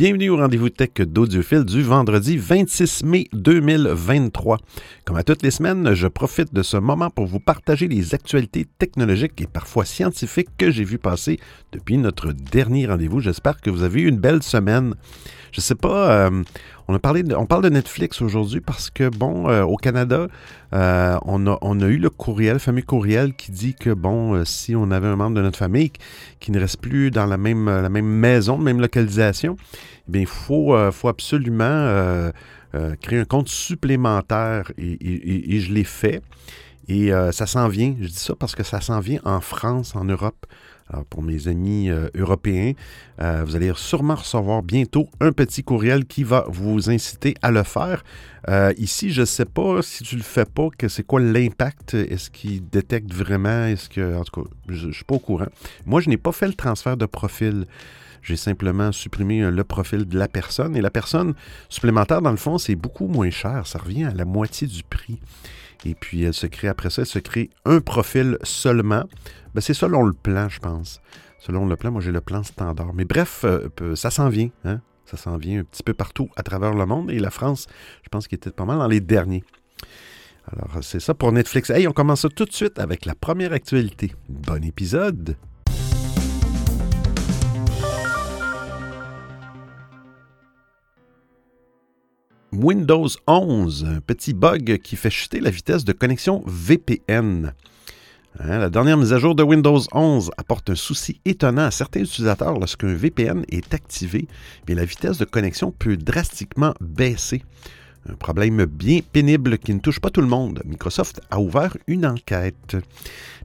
Bienvenue au rendez-vous tech d'Audiophile du vendredi 26 mai 2023. Comme à toutes les semaines, je profite de ce moment pour vous partager les actualités technologiques et parfois scientifiques que j'ai vu passer depuis notre dernier rendez-vous. J'espère que vous avez eu une belle semaine. Je sais pas, euh, on, a parlé on parle de Netflix aujourd'hui parce que, bon, euh, au Canada, euh, on, a, eu le courriel, le fameux courriel qui dit que, bon, si on avait un membre de notre famille qui ne reste plus dans la même, la même maison, même localisation, eh bien, il faut, absolument créer un compte supplémentaire et je l'ai fait. Et ça s'en vient, je dis ça parce que ça s'en vient en France, en Europe. Pour mes amis euh, européens, euh, vous allez sûrement recevoir bientôt un petit courriel qui va vous inciter à le faire. Euh, ici, je ne sais pas si tu ne le fais pas, que c'est quoi l'impact? Est-ce qu'il détecte vraiment? Est-ce que. En tout cas, je ne suis pas au courant. Moi, je n'ai pas fait le transfert de profil. J'ai simplement supprimé le profil de la personne. Et la personne supplémentaire, dans le fond, c'est beaucoup moins cher. Ça revient à la moitié du prix. Et puis, elle se crée, après ça, elle se crée un profil seulement. Ben, c'est selon le plan, je pense. Selon le plan, moi, j'ai le plan standard. Mais bref, euh, ça s'en vient. Hein? Ça s'en vient un petit peu partout à travers le monde. Et la France, je pense qu'il était pas mal dans les derniers. Alors, c'est ça pour Netflix. Hey, on commence tout de suite avec la première actualité. Bon épisode! Windows 11, un petit bug qui fait chuter la vitesse de connexion VPN. Hein, la dernière mise à jour de Windows 11 apporte un souci étonnant à certains utilisateurs lorsqu'un VPN est activé. mais la vitesse de connexion peut drastiquement baisser. Un problème bien pénible qui ne touche pas tout le monde. Microsoft a ouvert une enquête.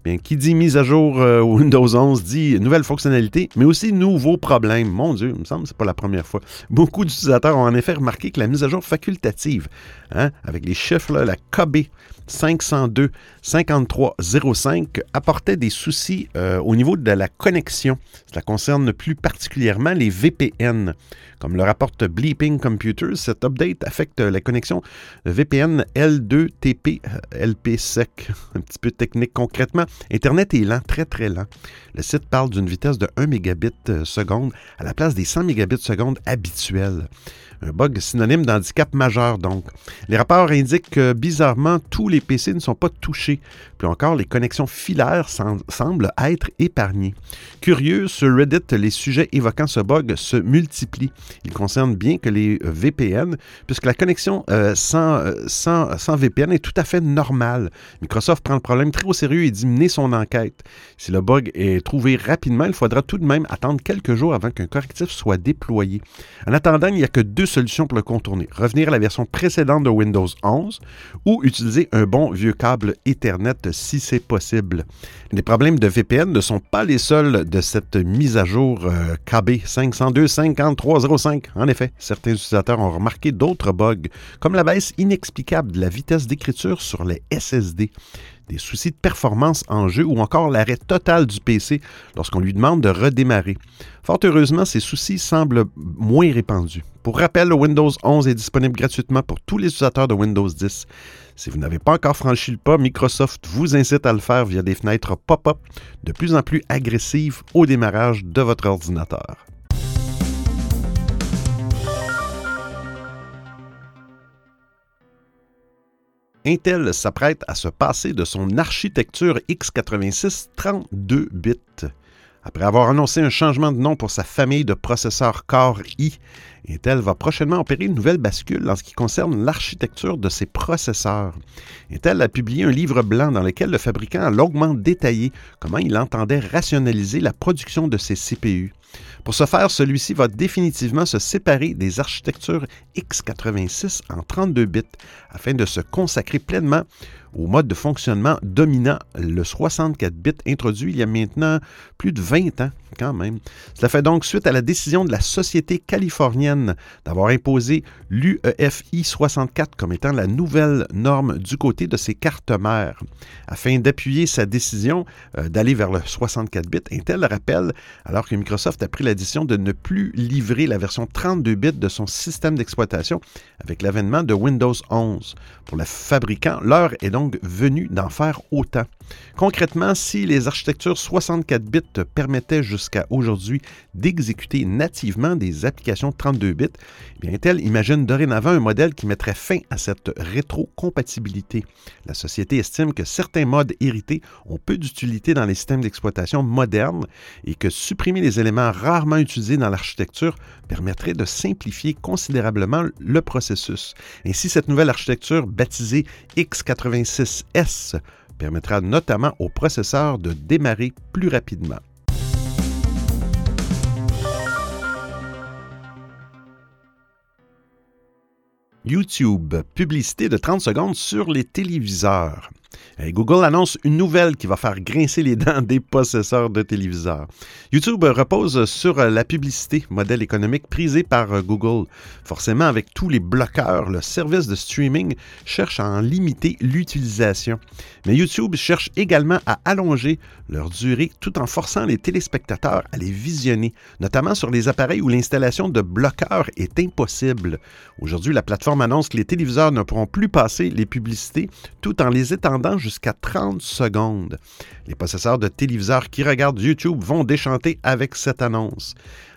Bien, qui dit mise à jour euh, Windows 11 dit nouvelle fonctionnalité, mais aussi nouveaux problèmes. Mon Dieu, il me semble que ce n'est pas la première fois. Beaucoup d'utilisateurs ont en effet remarqué que la mise à jour facultative, hein, avec les chiffres, là, la KB 502 5305 apportait des soucis euh, au niveau de la connexion. Cela concerne plus particulièrement les VPN. Comme le rapporte Bleeping Computers, cet update affecte la connexion VPN L2TP LPSEC. Un petit peu technique concrètement. Internet est lent, très très lent. Le site parle d'une vitesse de 1 mégabit euh, seconde à la place des 100 mégabits seconde habituels. Un bug synonyme d'handicap majeur, donc. Les rapports indiquent que, bizarrement, tous les PC ne sont pas touchés. Puis encore, les connexions filaires semblent être épargnées. Curieux, sur Reddit, les sujets évoquant ce bug se multiplient. Ils concernent bien que les VPN, puisque la connexion euh, sans, euh, sans, sans, VPN est tout à fait normale. Microsoft prend le problème très au sérieux et dit mener son enquête. Si le bug est trouvé rapidement, il faudra tout de même attendre quelques jours avant qu'un correctif soit déployé. En attendant, il n'y a que deux solution pour le contourner. Revenir à la version précédente de Windows 11 ou utiliser un bon vieux câble Ethernet si c'est possible. Les problèmes de VPN ne sont pas les seuls de cette mise à jour euh, KB 502.5305. En effet, certains utilisateurs ont remarqué d'autres bugs, comme la baisse inexplicable de la vitesse d'écriture sur les SSD des soucis de performance en jeu ou encore l'arrêt total du PC lorsqu'on lui demande de redémarrer. Fort heureusement, ces soucis semblent moins répandus. Pour rappel, Windows 11 est disponible gratuitement pour tous les utilisateurs de Windows 10. Si vous n'avez pas encore franchi le pas, Microsoft vous incite à le faire via des fenêtres pop-up de plus en plus agressives au démarrage de votre ordinateur. Intel s'apprête à se passer de son architecture x86 32 bits. Après avoir annoncé un changement de nom pour sa famille de processeurs Core i, Intel va prochainement opérer une nouvelle bascule en ce qui concerne l'architecture de ses processeurs. Intel a publié un livre blanc dans lequel le fabricant a longuement détaillé comment il entendait rationaliser la production de ses CPU. Pour ce faire, celui-ci va définitivement se séparer des architectures x86 en 32 bits afin de se consacrer pleinement au mode de fonctionnement dominant, le 64 bits introduit il y a maintenant plus de 20 ans quand même. Cela fait donc suite à la décision de la société californienne d'avoir imposé l'UEFI 64 comme étant la nouvelle norme du côté de ses cartes mères. Afin d'appuyer sa décision euh, d'aller vers le 64 bits, Intel rappelle, alors que Microsoft a pris la décision de ne plus livrer la version 32 bits de son système d'exploitation avec l'avènement de Windows 11. Pour le fabricant, l'heure est donc venue d'en faire autant. Concrètement, si les architectures 64 bits permettaient jusqu'à aujourd'hui d'exécuter nativement des applications 32 bits, eh Intel imagine dorénavant un modèle qui mettrait fin à cette rétrocompatibilité. La société estime que certains modes hérités ont peu d'utilité dans les systèmes d'exploitation modernes et que supprimer les éléments rarement utilisés dans l'architecture permettrait de simplifier considérablement le processus. Ainsi, cette nouvelle architecture baptisée x86S permettra notamment au processeur de démarrer plus rapidement. YouTube, publicité de 30 secondes sur les téléviseurs. Google annonce une nouvelle qui va faire grincer les dents des possesseurs de téléviseurs. YouTube repose sur la publicité, modèle économique prisé par Google. Forcément, avec tous les bloqueurs, le service de streaming cherche à en limiter l'utilisation. Mais YouTube cherche également à allonger leur durée tout en forçant les téléspectateurs à les visionner, notamment sur les appareils où l'installation de bloqueurs est impossible. Aujourd'hui, la plateforme annonce que les téléviseurs ne pourront plus passer les publicités tout en les étendant jusqu'à 30 secondes. Les possesseurs de téléviseurs qui regardent YouTube vont déchanter avec cette annonce.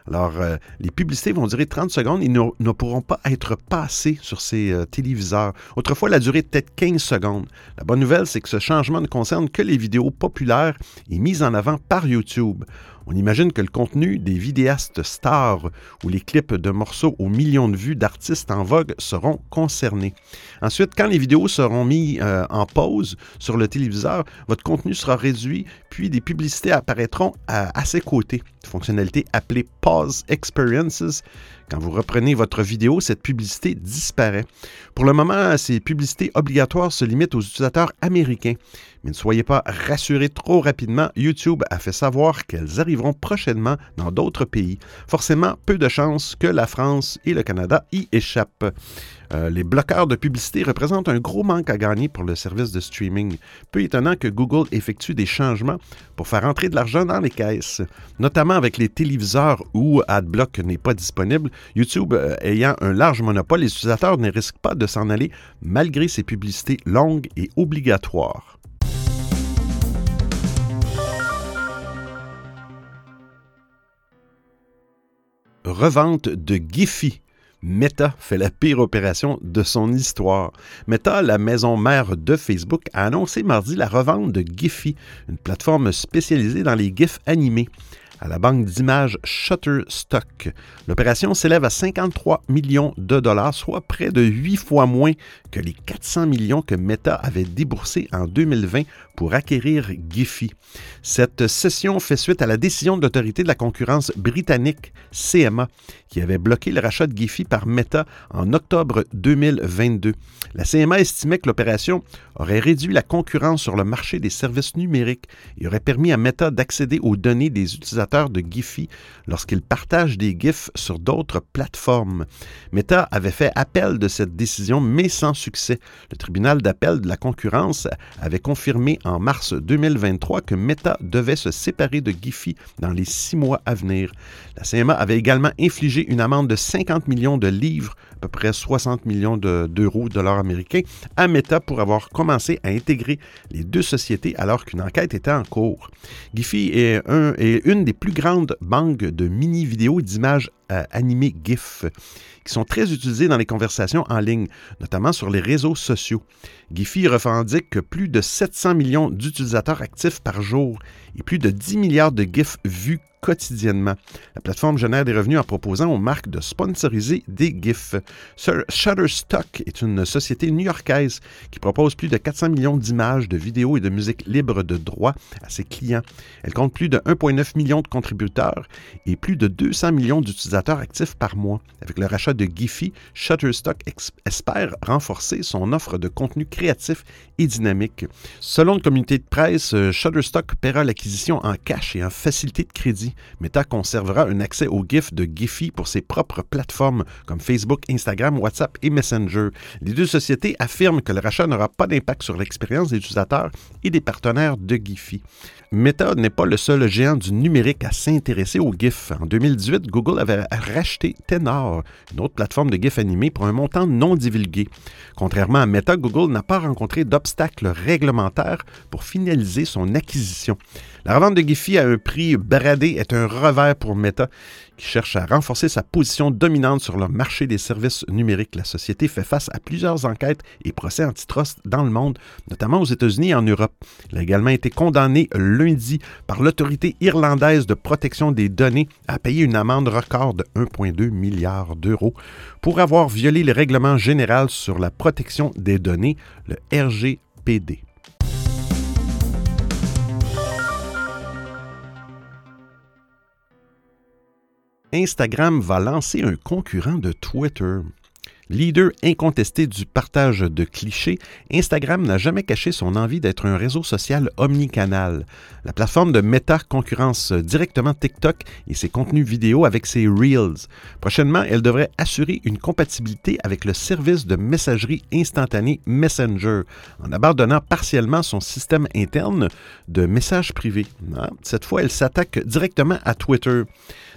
Alors, euh, les publicités vont durer 30 secondes et ne, pourront pas être passées sur ces euh, téléviseurs. Autrefois, la durée était 15 secondes. La bonne nouvelle, c'est que ce changement ne concerne que les vidéos populaires et mises en avant par YouTube. On imagine que le contenu des vidéastes stars ou les clips de morceaux aux millions de vues d'artistes en vogue seront concernés. Ensuite, quand les vidéos seront mises euh, en pause sur le téléviseur, votre contenu sera réduit, puis des publicités apparaîtront à, à ses côtés. Fonctionnalité appelée Pause Experiences quand vous reprenez votre vidéo, cette publicité disparaît. Pour le moment, ces publicités obligatoires se limitent aux utilisateurs américains. Mais ne soyez pas rassurés trop rapidement, YouTube a fait savoir qu'elles arriveront prochainement dans d'autres pays. Forcément, peu de chances que la France et le Canada y échappent. Euh, les bloqueurs de publicité représentent un gros manque à gagner pour le service de streaming. Peu étonnant que Google effectue des changements pour faire entrer de l'argent dans les caisses, notamment avec les téléviseurs où AdBlock n'est pas disponible. YouTube euh, ayant un large monopole, les utilisateurs ne risquent pas de s'en aller malgré ces publicités longues et obligatoires. Revente de Giphy Meta fait la pire opération de son histoire. Meta, la maison mère de Facebook, a annoncé mardi la revente de Giphy, une plateforme spécialisée dans les GIFs animés à la banque d'images Shutterstock. L'opération s'élève à 53 millions de dollars, soit près de 8 fois moins que les 400 millions que Meta avait déboursés en 2020 pour acquérir Giphy. Cette cession fait suite à la décision de l'autorité de la concurrence britannique CMA qui avait bloqué le rachat de Giphy par Meta en octobre 2022. La CMA estimait que l'opération aurait réduit la concurrence sur le marché des services numériques et aurait permis à Meta d'accéder aux données des utilisateurs de Giphy lorsqu'ils partagent des GIFs sur d'autres plateformes. Meta avait fait appel de cette décision, mais sans succès. Le tribunal d'appel de la concurrence avait confirmé en mars 2023 que Meta devait se séparer de Giphy dans les six mois à venir. La CMA avait également infligé une amende de 50 millions de livres, peu près 60 millions d'euros, de, dollars américains, à Meta pour avoir commencé à intégrer les deux sociétés alors qu'une enquête était en cours. Giphy est, un, est une des plus grandes banques de mini-vidéos et d'images euh, animés GIF, qui sont très utilisés dans les conversations en ligne, notamment sur les réseaux sociaux. Giphy revendique plus de 700 millions d'utilisateurs actifs par jour et plus de 10 milliards de GIFs vus quotidiennement. La plateforme génère des revenus en proposant aux marques de sponsoriser des GIFs. Shutterstock est une société new-yorkaise qui propose plus de 400 millions d'images, de vidéos et de musique libre de droit à ses clients. Elle compte plus de 1,9 million de contributeurs et plus de 200 millions d'utilisateurs actifs par mois. Avec le rachat de Giphy, Shutterstock espère renforcer son offre de contenu créatif et dynamique. Selon le communauté de presse, Shutterstock paiera l'acquisition en cash et en facilité de crédit. Meta conservera un accès aux GIFs de Giphy pour ses propres plateformes comme Facebook, Instagram, WhatsApp et Messenger. Les deux sociétés affirment que le rachat n'aura pas d'impact sur l'expérience des utilisateurs et des partenaires de Giphy. Meta n'est pas le seul géant du numérique à s'intéresser aux GIFs. En 2018, Google avait racheté Tenor, une autre plateforme de GIFs animés, pour un montant non divulgué. Contrairement à Meta, Google n'a pas rencontré d'obstacles réglementaires pour finaliser son acquisition. La revente de Giphy à un prix bradé est un revers pour Meta, qui cherche à renforcer sa position dominante sur le marché des services numériques. La société fait face à plusieurs enquêtes et procès antitrust dans le monde, notamment aux États-Unis et en Europe. Il a également été condamné lundi par l'autorité irlandaise de protection des données à payer une amende record de 1,2 milliard d'euros pour avoir violé le règlement général sur la protection des données, le RGPD. Instagram va lancer un concurrent de Twitter. Leader incontesté du partage de clichés, Instagram n'a jamais caché son envie d'être un réseau social omnicanal. La plateforme de Meta concurrence directement TikTok et ses contenus vidéo avec ses Reels. Prochainement, elle devrait assurer une compatibilité avec le service de messagerie instantanée Messenger, en abandonnant partiellement son système interne de messages privés. Ah, cette fois, elle s'attaque directement à Twitter.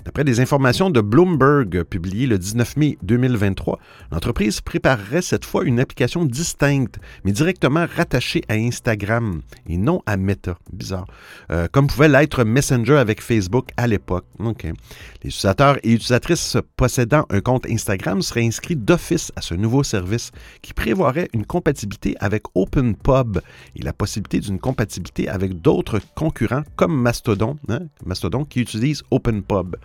D'après des informations de Bloomberg publiées le 19 mai 2023, l'entreprise préparerait cette fois une application distincte, mais directement rattachée à Instagram et non à Meta. Bizarre. Euh, comme pouvait l'être Messenger avec Facebook à l'époque. Les utilisateurs et utilisatrices possédant un compte Instagram seraient inscrits d'office à ce nouveau service qui prévoirait une compatibilité avec OpenPub et la possibilité d'une compatibilité avec d'autres concurrents comme Mastodon, hein, Mastodon qui utilise OpenPub.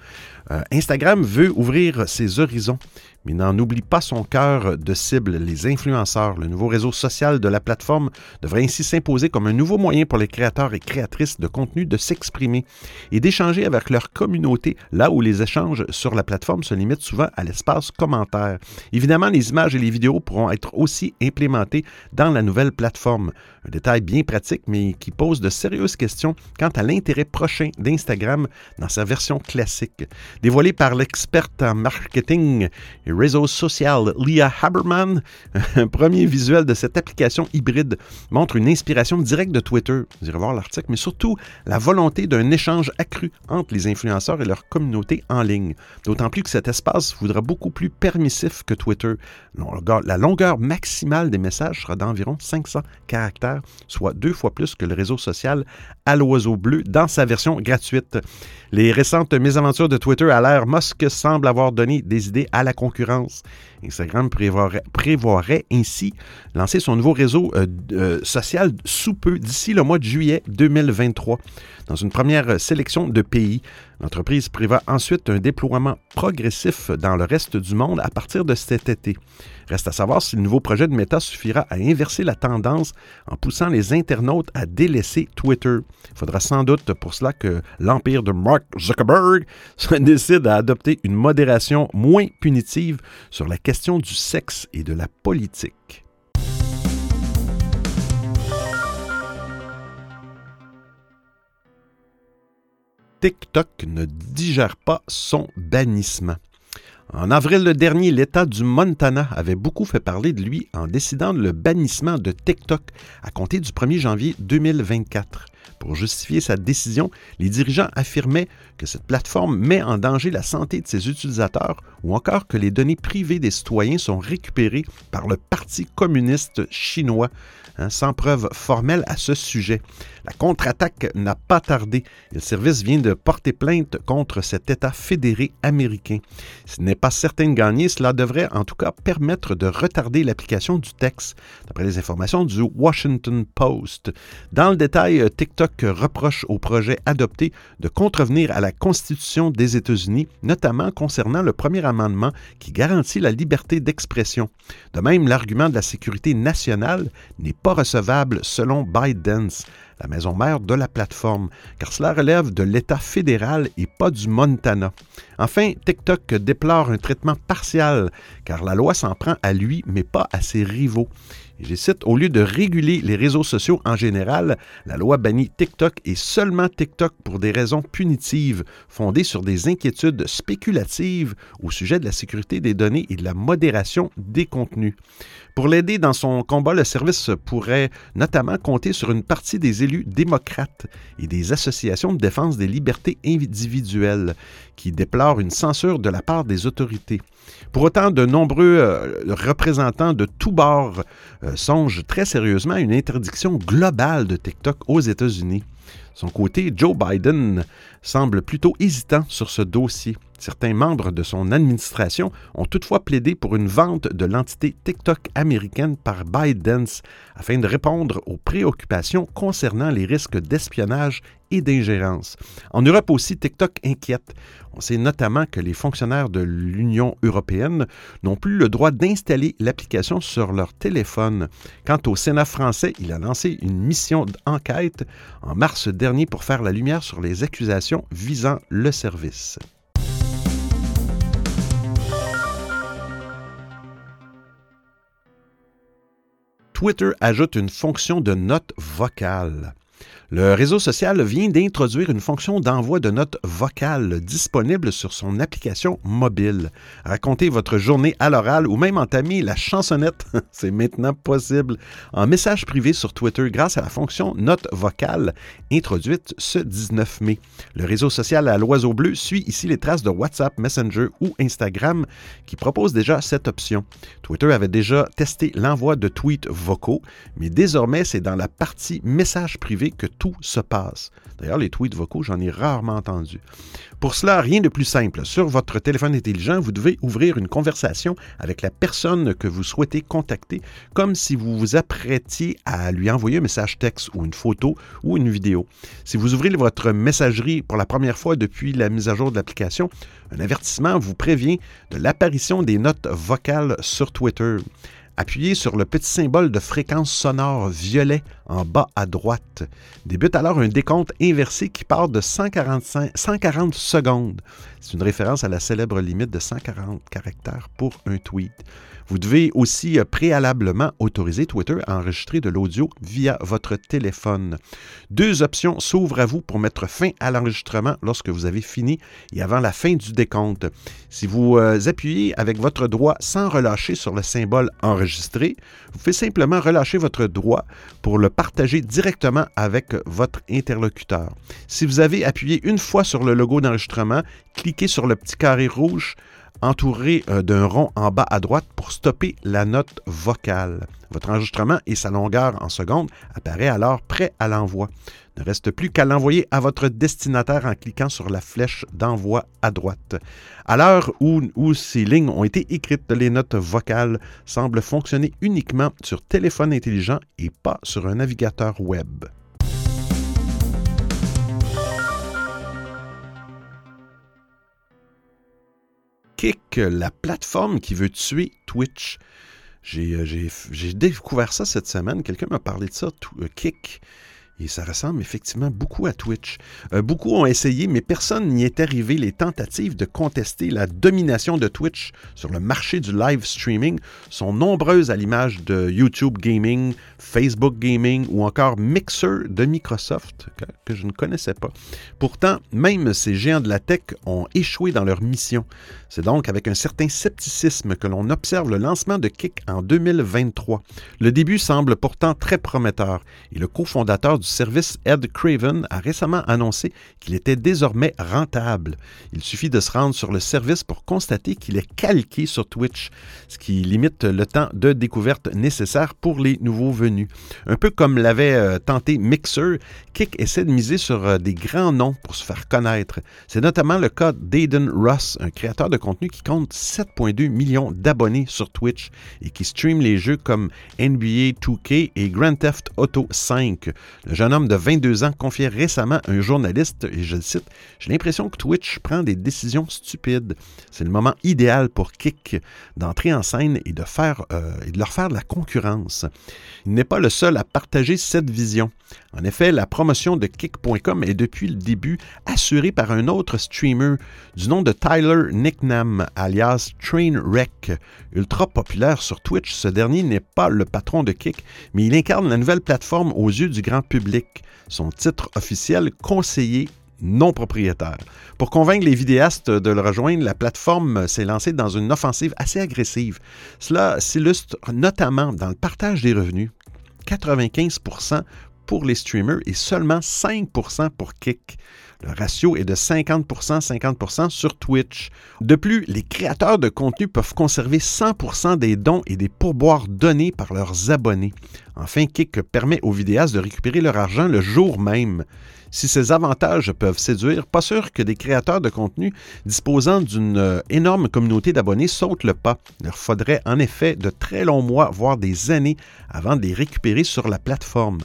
Euh, Instagram veut ouvrir ses horizons mais n'en oublie pas son cœur de cible, les influenceurs. Le nouveau réseau social de la plateforme devrait ainsi s'imposer comme un nouveau moyen pour les créateurs et créatrices de contenu de s'exprimer et d'échanger avec leur communauté, là où les échanges sur la plateforme se limitent souvent à l'espace commentaire. Évidemment, les images et les vidéos pourront être aussi implémentées dans la nouvelle plateforme. Un détail bien pratique, mais qui pose de sérieuses questions quant à l'intérêt prochain d'Instagram dans sa version classique. Dévoilé par l'experte en marketing et réseau social Leah Haberman, un premier visuel de cette application hybride montre une inspiration directe de Twitter. Vous irez voir l'article, mais surtout la volonté d'un échange accru entre les influenceurs et leur communauté en ligne. D'autant plus que cet espace voudra beaucoup plus permissif que Twitter. La longueur maximale des messages sera d'environ 500 caractères, soit deux fois plus que le réseau social à l'oiseau bleu dans sa version gratuite. Les récentes mésaventures de Twitter à l'ère Musk semblent avoir donné des idées à la concurrence. Instagram prévoirait, ainsi lancer son nouveau réseau euh, euh, social sous peu, d'ici le mois de juillet 2023. Dans une première sélection de pays, l'entreprise prévoit ensuite un déploiement progressif dans le reste du monde à partir de cet été. Reste à savoir si le nouveau projet de Meta suffira à inverser la tendance en poussant les internautes à délaisser Twitter. Il faudra sans doute pour cela que l'empire de Mark Zuckerberg décide à adopter une modération moins punitive sur la question du sexe et de la politique. TikTok ne digère pas son bannissement. En avril dernier, l'État du Montana avait beaucoup fait parler de lui en décidant le bannissement de TikTok à compter du 1er janvier 2024. Pour justifier sa décision, les dirigeants affirmaient que cette plateforme met en danger la santé de ses utilisateurs ou encore que les données privées des citoyens sont récupérées par le Parti communiste chinois, hein, sans preuve formelle à ce sujet. La contre-attaque n'a pas tardé et le service vient de porter plainte contre cet État fédéré américain. Ce n'est pas certain de gagner, cela devrait en tout cas permettre de retarder l'application du texte, d'après les informations du Washington Post. Dans le détail, TikTok reproche au projet adopté de contrevenir à la Constitution des États-Unis, notamment concernant le premier amendement qui garantit la liberté d'expression. De même, l'argument de la sécurité nationale n'est pas recevable selon Biden la maison mère de la plateforme, car cela relève de l'État fédéral et pas du Montana. Enfin, TikTok déplore un traitement partial, car la loi s'en prend à lui, mais pas à ses rivaux. Je cite, au lieu de réguler les réseaux sociaux en général, la loi bannit TikTok et seulement TikTok pour des raisons punitives, fondées sur des inquiétudes spéculatives au sujet de la sécurité des données et de la modération des contenus. Pour l'aider dans son combat, le service pourrait notamment compter sur une partie des élus démocrates et des associations de défense des libertés individuelles qui déplorent une censure de la part des autorités. Pour autant, de nombreux euh, représentants de tous bords euh, songent très sérieusement à une interdiction globale de TikTok aux États-Unis. Son côté, Joe Biden semble plutôt hésitant sur ce dossier. Certains membres de son administration ont toutefois plaidé pour une vente de l'entité TikTok américaine par ByteDance afin de répondre aux préoccupations concernant les risques d'espionnage et d'ingérence. En Europe aussi, TikTok inquiète. On sait notamment que les fonctionnaires de l'Union européenne n'ont plus le droit d'installer l'application sur leur téléphone. Quant au Sénat français, il a lancé une mission d'enquête en mars dernier pour faire la lumière sur les accusations visant le service. Twitter ajoute une fonction de note vocale. Le réseau social vient d'introduire une fonction d'envoi de notes vocales disponible sur son application mobile. Racontez votre journée à l'oral ou même entamer la chansonnette, c'est maintenant possible, en message privé sur Twitter grâce à la fonction note vocale introduite ce 19 mai. Le réseau social à l'oiseau bleu suit ici les traces de WhatsApp, Messenger ou Instagram qui proposent déjà cette option. Twitter avait déjà testé l'envoi de tweets vocaux, mais désormais c'est dans la partie message privé que tout se passe. D'ailleurs, les tweets vocaux, j'en ai rarement entendu. Pour cela, rien de plus simple. Sur votre téléphone intelligent, vous devez ouvrir une conversation avec la personne que vous souhaitez contacter, comme si vous vous apprêtiez à lui envoyer un message texte ou une photo ou une vidéo. Si vous ouvrez votre messagerie pour la première fois depuis la mise à jour de l'application, un avertissement vous prévient de l'apparition des notes vocales sur Twitter. Appuyez sur le petit symbole de fréquence sonore violet en bas à droite. Débute alors un décompte inversé qui part de 145, 140 secondes. C'est une référence à la célèbre limite de 140 caractères pour un tweet. Vous devez aussi euh, préalablement autoriser Twitter à enregistrer de l'audio via votre téléphone. Deux options s'ouvrent à vous pour mettre fin à l'enregistrement lorsque vous avez fini et avant la fin du décompte. Si vous euh, appuyez avec votre doigt sans relâcher sur le symbole enregistré, vous pouvez simplement relâcher votre doigt pour le partager directement avec votre interlocuteur. Si vous avez appuyé une fois sur le logo d'enregistrement, cliquez sur le petit carré rouge entouré euh, d'un rond en bas à droite pour stopper la note vocale. Votre enregistrement et sa longueur en secondes apparaît alors prêt à l'envoi. Ne reste plus qu'à l'envoyer à votre destinataire en cliquant sur la flèche d'envoi à droite. À l'heure où, où, ces lignes ont été écrites, les notes vocales semblent fonctionner uniquement sur téléphone intelligent et pas sur un navigateur web. Kick, la plateforme qui veut tuer Twitch. J'ai euh, découvert ça cette semaine. Quelqu'un m'a parlé de ça, euh, Kick. Et ça ressemble effectivement beaucoup à Twitch. Euh, beaucoup ont essayé, mais personne n'y est arrivé. Les tentatives de contester la domination de Twitch sur le marché du live streaming sont nombreuses à l'image de YouTube Gaming, Facebook Gaming ou encore Mixer de Microsoft, que, que je ne connaissais pas. Pourtant, même ces géants de la tech ont échoué dans leur mission. C'est donc avec un certain scepticisme que l'on observe le lancement de Kick en 2023. Le début semble pourtant très prometteur et le cofondateur du service, Ed Craven, a récemment annoncé qu'il était désormais rentable. Il suffit de se rendre sur le service pour constater qu'il est calqué sur Twitch, ce qui limite le temps de découverte nécessaire pour les nouveaux venus. Un peu comme l'avait euh, tenté Mixer, Kick essaie de miser sur euh, des grands noms pour se faire connaître. C'est notamment le cas d'Aiden Ross, un créateur de contenu qui compte 7,2 millions d'abonnés sur Twitch et qui stream les jeux comme NBA 2K et Grand Theft Auto 5. Le Le jeune homme de 22 ans confiait récemment à un journaliste, et je le cite, J'ai l'impression que Twitch prend des décisions stupides. C'est le moment idéal pour Kick d'entrer en scène et de, faire, euh, de leur faire de la concurrence. Il n'est pas le seul à partager cette vision. En effet, la promotion de Kick.com est depuis le début assurée par un autre streamer du nom de Tyler Nicknam, alias Trainwreck. Ultra populaire sur Twitch, ce dernier n'est pas le patron de Kick, mais il incarne la nouvelle plateforme aux yeux du grand public. Son titre officiel, conseiller non propriétaire. Pour convaincre les vidéastes de le rejoindre, la plateforme s'est lancée dans une offensive assez agressive. Cela s'illustre notamment dans le partage des revenus. 95% pour les streamers et seulement 5% pour Kick. Le ratio est de 50%, 50% sur Twitch. De plus, les créateurs de contenu peuvent conserver 100% des dons et des pourboires donnés par leurs abonnés. Enfin, Kik permet aux vidéastes de récupérer leur argent le jour même. Si ces avantages peuvent séduire, pas sûr que des créateurs de contenu disposant d'une euh, énorme communauté d'abonnés sautent le pas. Il leur faudrait en effet de très longs mois, voire des années, avant de les récupérer sur la plateforme.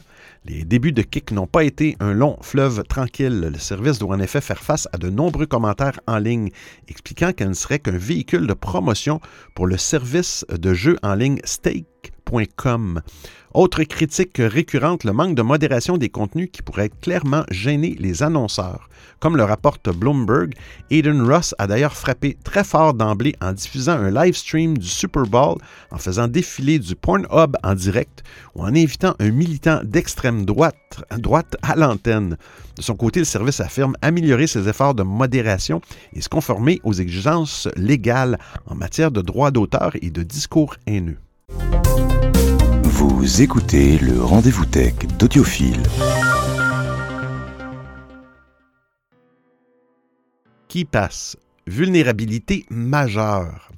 Les débuts de Kik n'ont pas été un long fleuve tranquille. Le service doit en effet faire face à de nombreux commentaires en ligne expliquant qu'elle ne serait qu'un véhicule de promotion pour le service de jeux en ligne Autre critique récurrente, le manque de modération des contenus qui pourrait clairement gêner les annonceurs. Comme le rapporte Bloomberg, Aiden Ross a d'ailleurs frappé très fort d'emblée en diffusant un live stream du Super Bowl, en faisant défiler du Pornhub en direct ou en invitant un militant d'extrême droite, droite à l'antenne. De son côté, le service affirme améliorer ses efforts de modération et se conformer aux exigences légales en matière de droits d'auteur et de discours haineux. Vous écoutez le rendez-vous tech d'Audiophile. Qui passe? Vulnérabilité majeure.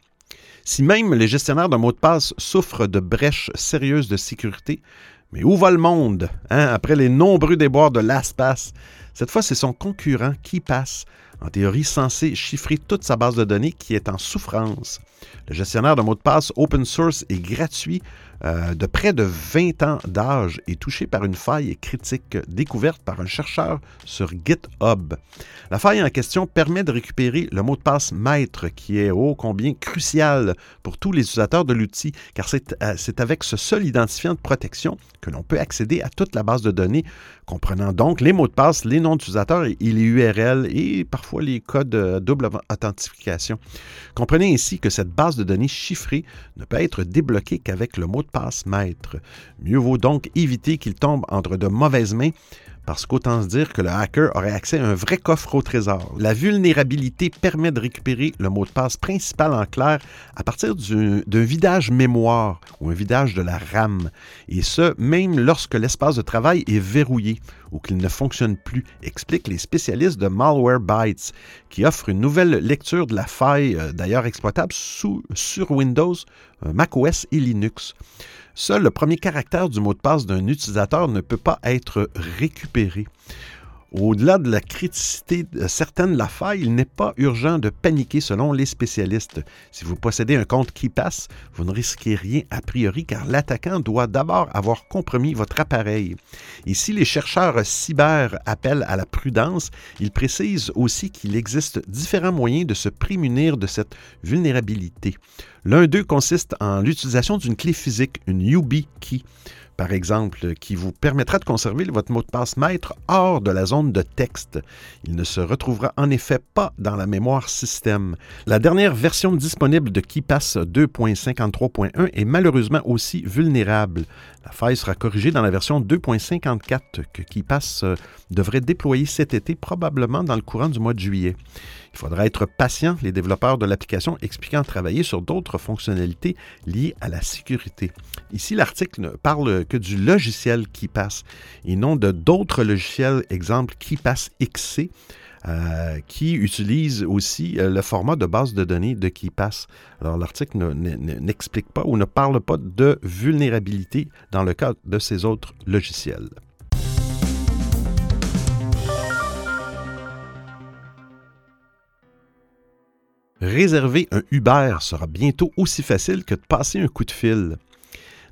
Si même les gestionnaires de mots de passe souffrent de brèches sérieuses de sécurité, mais où va le monde hein, après les nombreux déboires de LastPass? Cette fois, c'est son concurrent qui passe, en théorie censé chiffrer toute sa base de données qui est en souffrance. Le gestionnaire de mots de passe open source et gratuit euh, de près de 20 ans d'âge est touché par une faille critique découverte par un chercheur sur GitHub. La faille en question permet de récupérer le mot de passe maître qui est ô combien crucial pour tous les utilisateurs de l'outil car c'est euh, avec ce seul identifiant de protection que l'on peut accéder à toute la base de données comprenant donc les mots de passe, les noms d'utilisateurs et les URL et parfois les codes de double authentification. Comprenez ainsi que cette base de données chiffrée ne peut être débloquée qu'avec le mot de passe maître. Mieux vaut donc éviter qu'il tombe entre de mauvaises mains parce qu'autant se dire que le hacker aurait accès à un vrai coffre au trésor. La vulnérabilité permet de récupérer le mot de passe principal en clair à partir d'un vidage mémoire ou un vidage de la RAM, et ce, même lorsque l'espace de travail est verrouillé ou qu'il ne fonctionne plus, expliquent les spécialistes de Malwarebytes, qui offrent une nouvelle lecture de la faille, euh, d'ailleurs exploitable sur Windows, euh, macOS et Linux. Seul le premier caractère du mot de passe d'un utilisateur ne peut pas être récupéré. Au-delà de la criticité certaine de la faille, il n'est pas urgent de paniquer selon les spécialistes. Si vous possédez un compte qui passe, vous ne risquez rien a priori car l'attaquant doit d'abord avoir compromis votre appareil. Et si les chercheurs cyber appellent à la prudence, ils précisent aussi qu'il existe différents moyens de se prémunir de cette vulnérabilité. L'un d'eux consiste en l'utilisation d'une clé physique, une YubiKey par exemple, qui vous permettra de conserver votre mot de passe maître hors de la zone de texte. Il ne se retrouvera en effet pas dans la mémoire système. La dernière version disponible de KeePass 2.53.1 est malheureusement aussi vulnérable. La faille sera corrigée dans la version 2.54 que KeePass euh, devrait déployer cet été, probablement dans le courant du mois de juillet. Il faudra être patient, les développeurs de l'application expliquant travailler sur d'autres fonctionnalités liées à la sécurité. Ici, l'article parle du logiciel KeePass et non de d'autres logiciels, exemple KeePass XC, euh, qui utilise aussi euh, le format de base de données de KeePass. Alors l'article n'explique pas ou ne parle pas de vulnérabilité dans le cas de ces autres logiciels. Réserver un Uber sera bientôt aussi facile que de passer un coup de fil.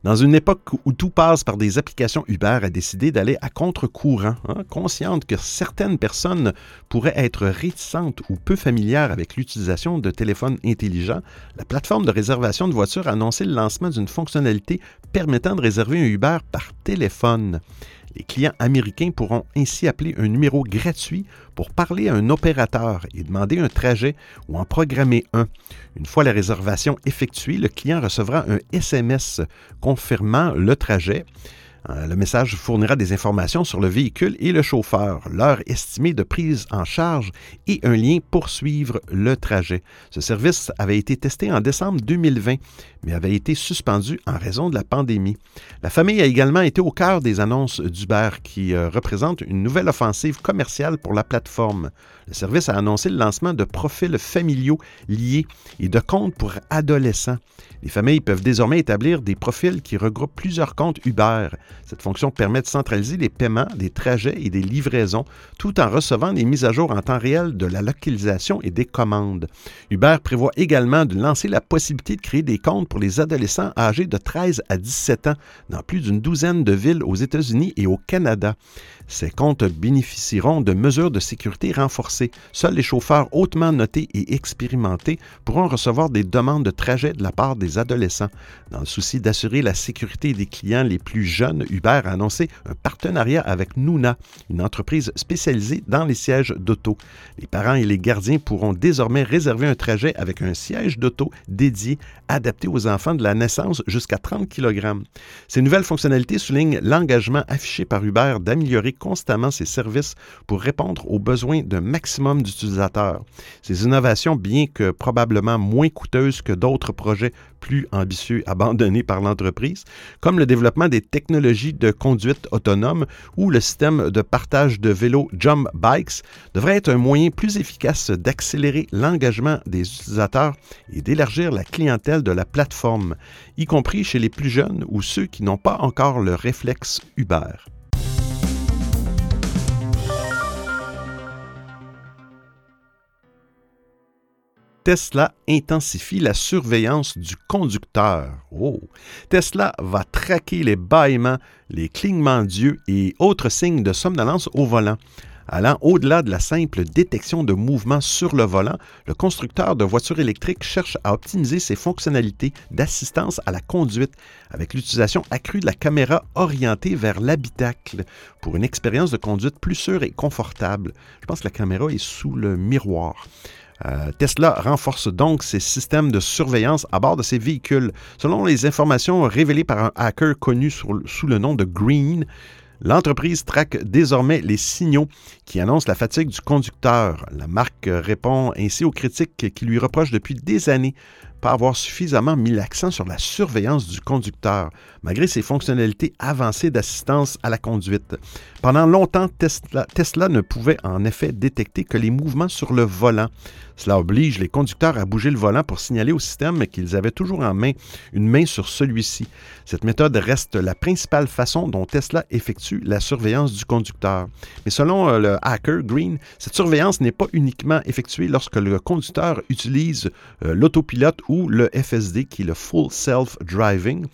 Dans une époque où tout passe par des applications, Uber a décidé d'aller à contre-courant, hein, consciente que certaines personnes pourraient être réticentes ou peu familières avec l'utilisation de téléphones intelligents. La plateforme de réservation de voitures a annoncé le lancement d'une fonctionnalité permettant de réserver un Uber par téléphone. Les clients américains pourront ainsi appeler un numéro gratuit pour parler à un opérateur et demander un trajet ou en programmer un. Une fois la réservation effectuée, le client recevra un SMS confirmant le trajet. Euh, le message fournira des informations sur le véhicule et le chauffeur, l'heure estimée de prise en charge et un lien pour suivre le trajet. Ce service avait été testé en décembre 2020, mais avait été suspendu en raison de la pandémie. La famille a également été au cœur des annonces d'Uber qui euh, représentent une nouvelle offensive commerciale pour la plateforme. Le service a annoncé le lancement de profils familiaux liés et de comptes pour adolescents. Les familles peuvent désormais établir des profils qui regroupent plusieurs comptes Uber. Cette fonction permet de centraliser les paiements, des trajets et des livraisons tout en recevant des mises à jour en temps réel de la localisation et des commandes. Uber prévoit également de lancer la possibilité de créer des comptes pour les adolescents âgés de 13 à 17 ans dans plus d'une douzaine de villes aux États-Unis et au Canada. Ces comptes bénéficieront de mesures de sécurité renforcées. Seuls les chauffeurs hautement notés et expérimentés pourront recevoir des demandes de trajet de la part des adolescents. Dans le souci d'assurer la sécurité des clients les plus jeunes, Uber a annoncé un partenariat avec Nuna, une entreprise spécialisée dans les sièges d'auto. Les parents et les gardiens pourront désormais réserver un trajet avec un siège d'auto dédié, adapté aux enfants de la naissance jusqu'à 30 kg. Ces nouvelles fonctionnalités soulignent l'engagement affiché par Uber d'améliorer constamment ses services pour répondre aux besoins d'un maximum d'utilisateurs. Ces innovations, bien que probablement moins coûteuses que d'autres projets plus ambitieux abandonnés par l'entreprise, comme le développement des technologies de conduite autonome ou le système de partage de vélos Jump Bikes, devraient être un moyen plus efficace d'accélérer l'engagement des utilisateurs et d'élargir la clientèle de la plateforme, y compris chez les plus jeunes ou ceux qui n'ont pas encore le réflexe Uber. Tesla intensifie la surveillance du conducteur. Oh. Tesla va traquer les bâillements, les clignements d'yeux et autres signes de somnolence au volant. Allant au-delà de la simple détection de mouvements sur le volant, le constructeur de voitures électriques cherche à optimiser ses fonctionnalités d'assistance à la conduite avec l'utilisation accrue de la caméra orientée vers l'habitacle pour une expérience de conduite plus sûre et confortable. Je pense que la caméra est sous le miroir. Euh, Tesla renforce donc ses systèmes de surveillance à bord de ses véhicules. Selon les informations révélées par un hacker connu sous le nom de Green, L'entreprise traque désormais les signaux qui annoncent la fatigue du conducteur. La marque répond ainsi aux critiques qui lui reprochent depuis des années pas avoir suffisamment mis l'accent sur la surveillance du conducteur, malgré ses fonctionnalités avancées d'assistance à la conduite. Pendant longtemps, Tesla, ne pouvait en effet détecter que les mouvements sur le volant. Cela oblige les conducteurs à bouger le volant pour signaler au système qu'ils avaient toujours en main une main sur celui-ci. Cette méthode reste la principale façon dont Tesla effectue la surveillance du conducteur. Mais selon euh, le hacker Green, cette surveillance n'est pas uniquement effectuée lorsque le conducteur utilise euh, l'autopilote ou le FSD, qui est le Full Self Driving,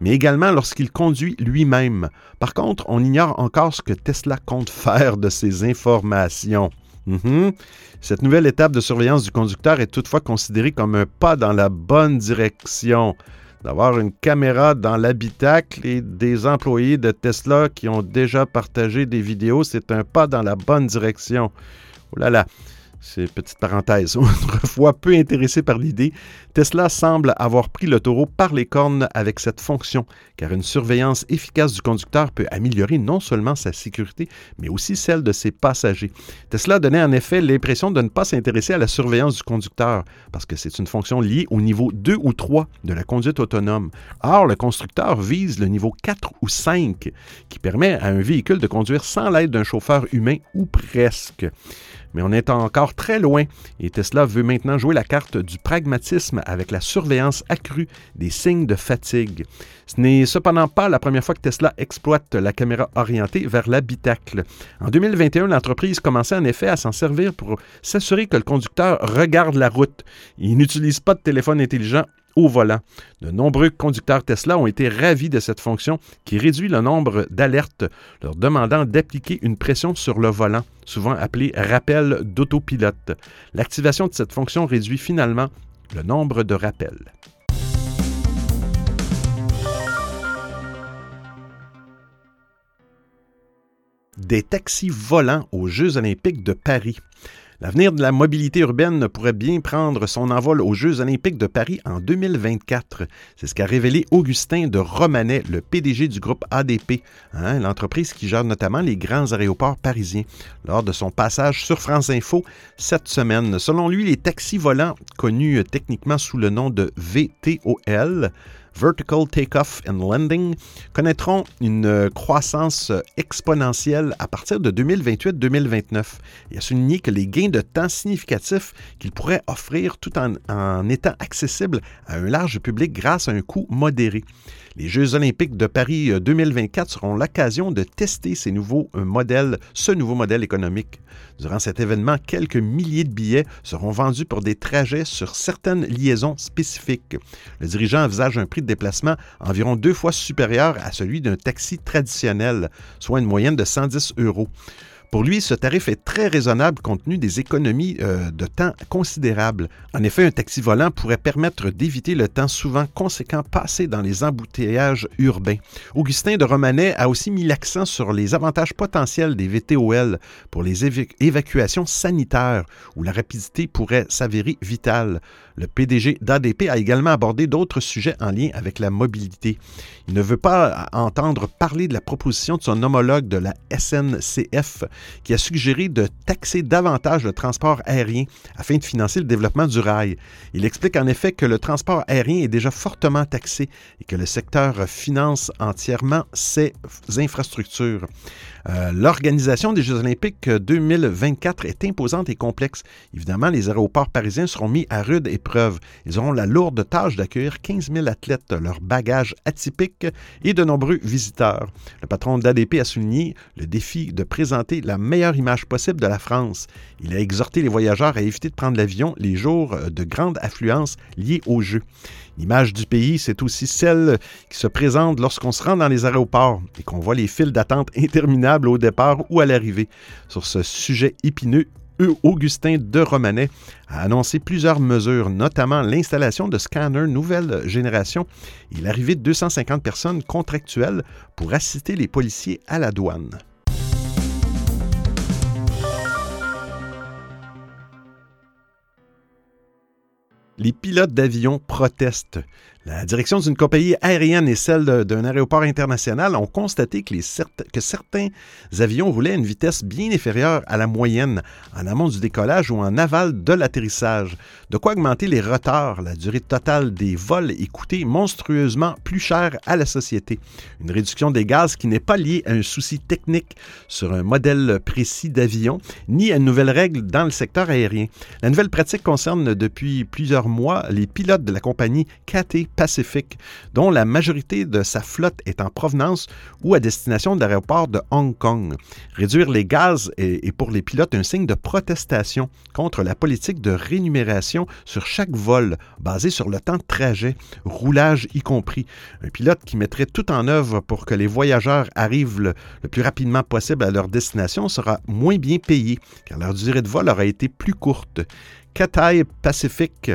mais également lorsqu'il conduit lui-même. Par contre, on ignore encore ce que Tesla compte faire de ces informations. Mhm. Cette nouvelle étape de surveillance du conducteur est toutefois considérée comme un pas dans la bonne direction. D'avoir une caméra dans l'habitacle et des employés de Tesla qui ont déjà partagé des vidéos, c'est un pas dans la bonne direction. Oh là là. C'est petite parenthèse. Autrefois peu intéressé par l'idée, Tesla semble avoir pris le taureau par les cornes avec cette fonction, car une surveillance efficace du conducteur peut améliorer non seulement sa sécurité, mais aussi celle de ses passagers. Tesla donnait en effet l'impression de ne pas s'intéresser à la surveillance du conducteur, parce que c'est une fonction liée au niveau 2 ou 3 de la conduite autonome. Or, le constructeur vise le niveau 4 ou 5, qui permet à un véhicule de conduire sans l'aide d'un chauffeur humain ou presque mais on est encore très loin et Tesla veut maintenant jouer la carte du pragmatisme avec la surveillance accrue des signes de fatigue. Ce n'est cependant pas la première fois que Tesla exploite la caméra orientée vers l'habitacle. En 2021, l'entreprise commençait en effet à s'en servir pour s'assurer que le conducteur regarde la route. Il n'utilise pas de téléphone intelligent au volant. De nombreux conducteurs Tesla ont été ravis de cette fonction qui réduit le nombre d'alertes leur demandant d'appliquer une pression sur le volant, souvent appelée rappel d'autopilote. L'activation de cette fonction réduit finalement le nombre de rappels. Des taxis volants aux Jeux olympiques de Paris. L'avenir de la mobilité urbaine pourrait bien prendre son envol aux Jeux olympiques de Paris en 2024. C'est ce qu'a révélé Augustin de Romanet, le PDG du groupe ADP, hein, l'entreprise qui gère notamment les grands aéroports parisiens, lors de son passage sur France Info cette semaine. Selon lui, les taxis volants, connus techniquement sous le nom de VTOL, Vertical Takeoff and Landing, connaîtront une euh, croissance euh, exponentielle à partir de 2028-2029. Il a souligné que les gains de temps significatifs qu'ils pourraient offrir tout en, en étant accessibles à un large public grâce à un coût modéré. Les Jeux olympiques de Paris 2024 euh, seront l'occasion de tester modèles, ce nouveau modèle économique. Durant cet événement, quelques milliers de billets seront vendus pour des trajets sur certaines liaisons spécifiques. Le dirigeant envisage un prix de déplacement environ deux fois supérieur à celui d'un taxi traditionnel, soit une moyenne de 110 euros. Pour lui, ce tarif est très raisonnable compte tenu des économies euh, de temps considérables. En effet, un taxi volant pourrait permettre d'éviter le temps souvent conséquent passé dans les embouteillages urbains. Augustin de Romanet a aussi mis l'accent sur les avantages potentiels des VTOL pour les évacuations sanitaires, où la rapidité pourrait s'avérer vitale. Le PDG d'ADP a également abordé d'autres sujets en lien avec la mobilité. Il ne veut pas entendre parler de la proposition de son homologue de la SNCF qui a suggéré de taxer davantage le transport aérien afin de financer le développement du rail. Il explique en effet que le transport aérien est déjà fortement taxé et que le secteur finance entièrement ses infrastructures. Euh, l'organisation des Jeux olympiques 2024 est imposante et complexe. Évidemment, les aéroports parisiens seront mis à rude Ils auront la lourde tâche d'accueillir 15 000 athlètes, leurs bagages atypiques et de nombreux visiteurs. Le patron d'ADP a souligné le défi de présenter la meilleure image possible de la France. Il a exhorté les voyageurs à éviter de prendre l'avion les jours de grande affluence liés aux Jeux. L'image du pays, c'est aussi celle qui se présente lorsqu'on se rend dans les aéroports et qu'on voit les files d'attente interminables au départ ou à l'arrivée. Sur ce sujet épineux, Augustin de Romanet a annoncé plusieurs mesures, notamment l'installation de scanners nouvelle génération et l'arrivée de 250 personnes contractuelles pour assister les policiers à la douane. les pilotes d'avion protestent. La direction d'une compagnie aérienne et celle d'un aéroport international ont constaté que, certains avions roulaient à une vitesse bien inférieure à la moyenne en amont du décollage ou en aval de l'atterrissage, de quoi augmenter les retards. La durée totale des vols et coûter monstrueusement plus cher à la société. Une réduction des gaz qui n'est pas liée à un souci technique sur un modèle précis d'avion, ni à une nouvelle règle dans le secteur aérien. La nouvelle pratique concerne depuis plusieurs mois les pilotes de la compagnie KT Pacific, dont la majorité de sa flotte est en provenance ou à destination de l'aéroport de Hong Kong. Réduire les gaz est, pour les pilotes un signe de protestation contre la politique de rémunération sur chaque vol, basée sur le temps de trajet, roulage y compris. Un pilote qui mettrait tout en œuvre pour que les voyageurs arrivent le, plus rapidement possible à leur destination sera moins bien payé, car leur durée de vol aura été plus courte. Cathay Pacific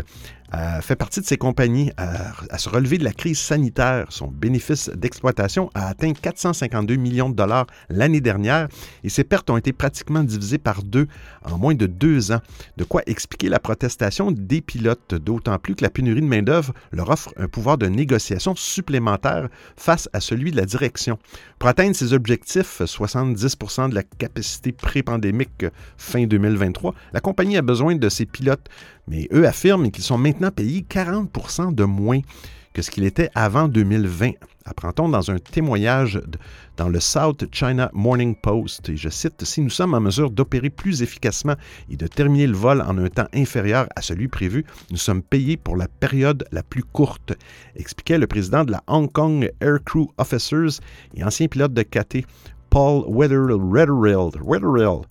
euh, fait partie de ces compagnies à, se relever de la crise sanitaire. Son bénéfice d'exploitation a atteint 452 millions de dollars l'année dernière et ses pertes ont été pratiquement divisées par deux en moins de deux ans. De quoi expliquer la protestation des pilotes, d'autant plus que la pénurie de main-d'œuvre leur offre un pouvoir de négociation supplémentaire face à celui de la direction. Pour atteindre ses objectifs, 70% de la capacité pré-pandémique fin 2023, la compagnie a besoin de ses pilotes mais eux affirment qu'ils sont maintenant payés 40% de moins que ce qu'il était avant 2020. Apprend-on dans un témoignage dans le South China Morning Post, et je cite, Si nous sommes en mesure d'opérer plus efficacement et de terminer le vol en un temps inférieur à celui prévu, nous sommes payés pour la période la plus courte, expliquait le président de la Hong Kong Aircrew Officers et ancien pilote de KT, Paul Wetherell.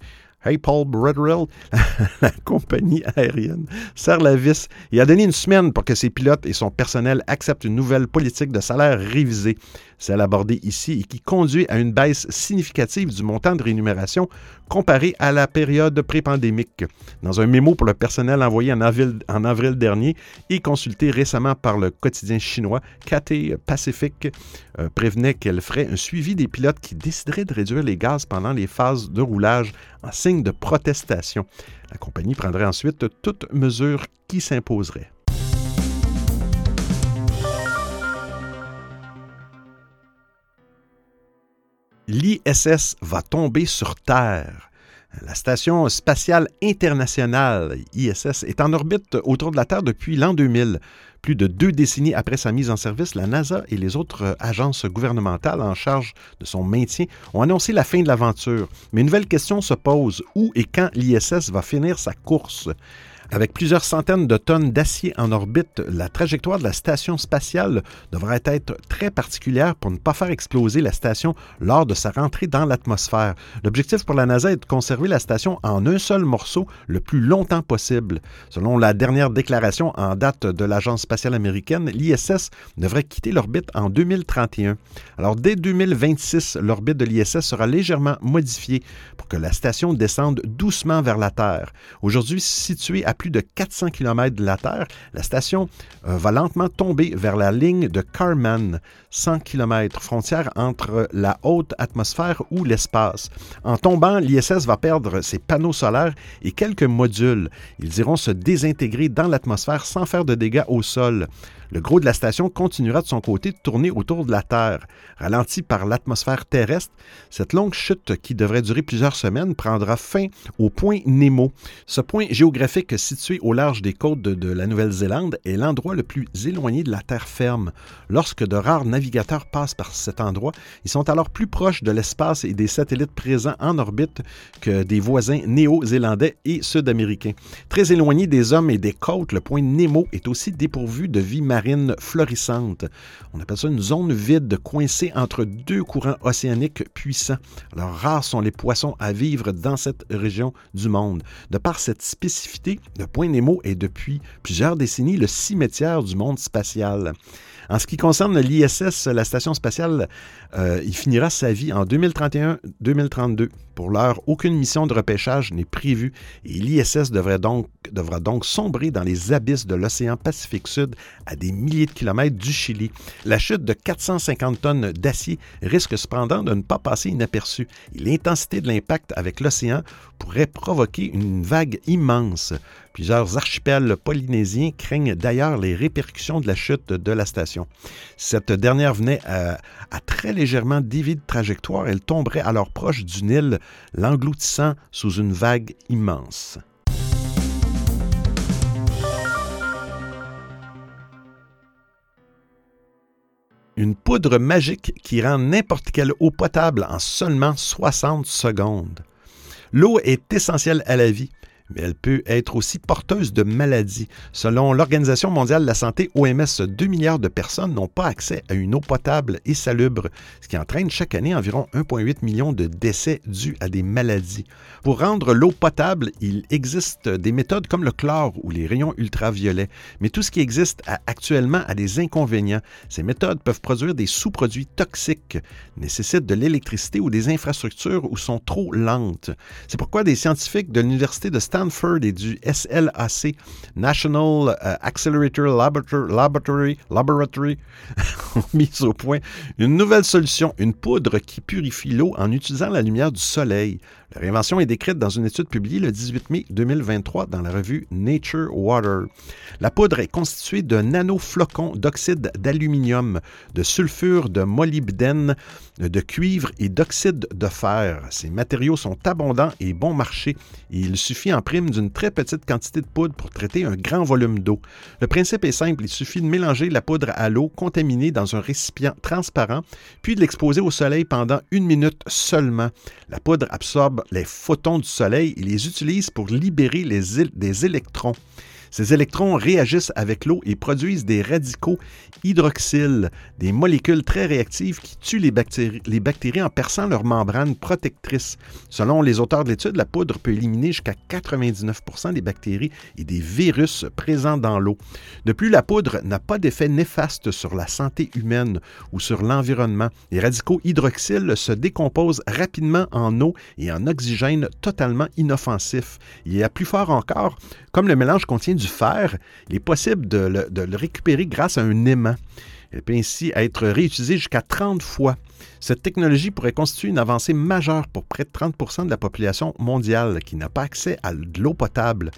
Hey Paul Brettrell, la compagnie aérienne, serre la vis. Et a donné une semaine pour que ses pilotes et son personnel acceptent une nouvelle politique de salaire révisée, celle abordée ici et qui conduit à une baisse significative du montant de rémunération comparé à la période pré-pandémique. Dans un mémo pour le personnel envoyé en avril, en avril dernier et consulté récemment par le quotidien chinois, Cathay Pacific euh, prévenait qu'elle ferait un suivi des pilotes qui décideraient de réduire les gaz pendant les phases de roulage en signe de protestation. La compagnie prendrait ensuite toute mesure qui s'imposerait. L'ISS va tomber sur Terre. La Station spatiale internationale, ISS, est en orbite autour de la Terre depuis l'an 2000. Plus de deux décennies après sa mise en service, la NASA et les autres agences gouvernementales en charge de son maintien ont annoncé la fin de l'aventure. Mais une nouvelle question se pose. Où et quand l'ISS va finir sa course? Avec plusieurs centaines de tonnes d'acier en orbite, la trajectoire de la station spatiale devrait être très particulière pour ne pas faire exploser la station lors de sa rentrée dans l'atmosphère. L'objectif pour la NASA est de conserver la station en un seul morceau le plus longtemps possible. Selon la dernière déclaration en date de l'Agence spatiale américaine, l'ISS devrait quitter l'orbite en 2031. Alors dès 2026, l'orbite de l'ISS sera légèrement modifiée pour que la station descende doucement vers la Terre. Aujourd'hui située à plus de 400 km de la Terre, la station va lentement tomber vers la ligne de Karman, 100 km, frontière entre la haute atmosphère ou l'espace. En tombant, l'ISS va perdre ses panneaux solaires et quelques modules. Ils iront se désintégrer dans l'atmosphère sans faire de dégâts au sol. Le gros de la station continuera de son côté de tourner autour de la Terre. Ralenti par l'atmosphère terrestre, cette longue chute qui devrait durer plusieurs semaines prendra fin au point Nemo. Ce point géographique situé au large des côtes de, la Nouvelle-Zélande est l'endroit le plus éloigné de la terre ferme. Lorsque de rares navigateurs passent par cet endroit, ils sont alors plus proches de l'espace et des satellites présents en orbite que des voisins néo-zélandais et sud-américains. Très éloigné des hommes et des côtes, le point Nemo est aussi dépourvu de vie marine florissante. On appelle ça une zone vide coincée entre deux courants océaniques puissants. Alors rares sont les poissons à vivre dans cette région du monde. De par cette spécificité, le point Nemo est depuis plusieurs décennies le cimetière du monde spatial. En ce qui concerne l'ISS, la station spatiale, euh, il finira sa vie en 2031-2032. Pour l'heure, aucune mission de repêchage n'est prévue et l'ISS donc, devra donc sombrer dans les abysses de l'océan Pacifique Sud à des milliers de kilomètres du Chili. La chute de 450 tonnes d'acier risque cependant de ne pas passer inaperçue et l'intensité de l'impact avec l'océan pourrait provoquer une vague immense. Plusieurs archipels polynésiens craignent d'ailleurs les répercussions de la chute de la station. Cette dernière venait à, très légèrement dévier de trajectoire. Elle tomberait alors proche d'une île, l'engloutissant sous une vague immense. Une poudre magique qui rend n'importe quelle eau potable en seulement 60 secondes. L'eau est essentielle à la vie elle peut être aussi porteuse de maladies. Selon l'Organisation mondiale de la santé, OMS, 2 milliards de personnes n'ont pas accès à une eau potable et salubre, ce qui entraîne chaque année environ 1,8 million de décès dus à des maladies. Pour rendre l'eau potable, il existe des méthodes comme le chlore ou les rayons ultraviolets, mais tout ce qui existe actuellement a des inconvénients. Ces méthodes peuvent produire des sous-produits toxiques, nécessitent de l'électricité ou des infrastructures ou sont trop lentes. C'est pourquoi des scientifiques de l'Université de Stanford et du SLAC, National euh, Accelerator Laboratory, Laboratory ont mis au point une nouvelle solution, une poudre qui purifie l'eau en utilisant la lumière du soleil. La réinvention est décrite dans une étude publiée le 18 mai 2023 dans la revue Nature Water. La poudre est constituée de nanoflocons d'oxyde d'aluminium, de sulfure de molybdène, de cuivre et d'oxyde de fer. Ces matériaux sont abondants et bon marché et il suffit en prime d'une très petite quantité de poudre pour traiter un grand volume d'eau. Le principe est simple, il suffit de mélanger la poudre à l'eau contaminée dans un récipient transparent, puis de l'exposer au soleil pendant une minute seulement. La poudre absorbe les photons du soleil et les utilise pour libérer des électrons. Ces électrons réagissent avec l'eau et produisent des radicaux hydroxyles, des molécules très réactives qui tuent les bactéries, en perçant leur membrane protectrice. Selon les auteurs de l'étude, la poudre peut éliminer jusqu'à 99% des bactéries et des virus présents dans l'eau. De plus, la poudre n'a pas d'effet néfaste sur la santé humaine ou sur l'environnement. Les radicaux hydroxyles se décomposent rapidement en eau et en oxygène totalement inoffensif. Il y a plus fort encore, comme le mélange contient du fer, il est possible de le, de le récupérer grâce à un aimant. Elle peut ainsi être réutilisée jusqu'à 30 fois. Cette technologie pourrait constituer une avancée majeure pour près de 30% de la population mondiale qui n'a pas accès à de l'eau potable.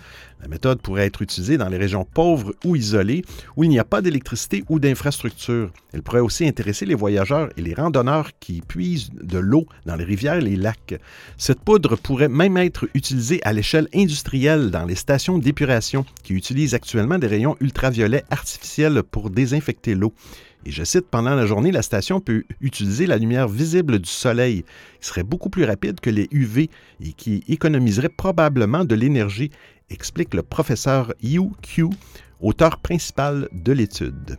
La méthode pourrait être utilisée dans les régions pauvres ou isolées où il n'y a pas d'électricité ou d'infrastructure. Elle pourrait aussi intéresser les voyageurs et les randonneurs qui puisent de l'eau dans les rivières et les lacs. Cette poudre pourrait même être utilisée à l'échelle industrielle dans les stations d'épuration qui utilisent actuellement des rayons ultraviolets artificiels pour désinfecter l'eau. Et je cite, pendant la journée, la station peut utiliser la lumière visible du soleil, qui serait beaucoup plus rapide que les UV et qui économiserait probablement de l'énergie, explique le professeur Yu Q, auteur principal de l'étude.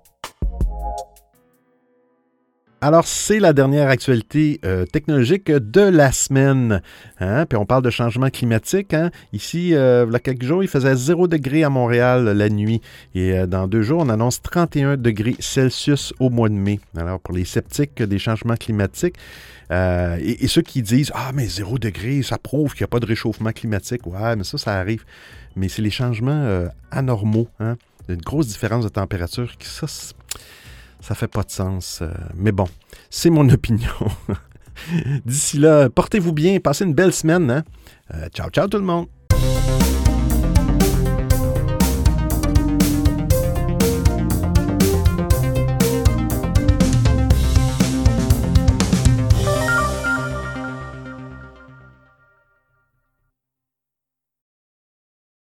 Alors, c'est la dernière actualité euh, technologique de la semaine. Hein? Puis on parle de changement climatique. Hein? Ici, il y a quelques jours, il faisait 0 degré à Montréal la nuit. Et euh, dans deux jours, on annonce 31 degrés Celsius au mois de mai. Alors, pour les sceptiques des changements climatiques, euh, et, ceux qui disent Ah, mais 0 degré, ça prouve qu'il n'y a pas de réchauffement climatique. Ouais, mais ça, ça arrive. Mais c'est les changements anormaux. Hein? Une grosse différence de température. Ça, ça fait pas de sens. Euh, mais bon, c'est mon opinion. D'ici là, portez-vous bien, passez une belle semaine. Hein? Euh, ciao, ciao tout le monde.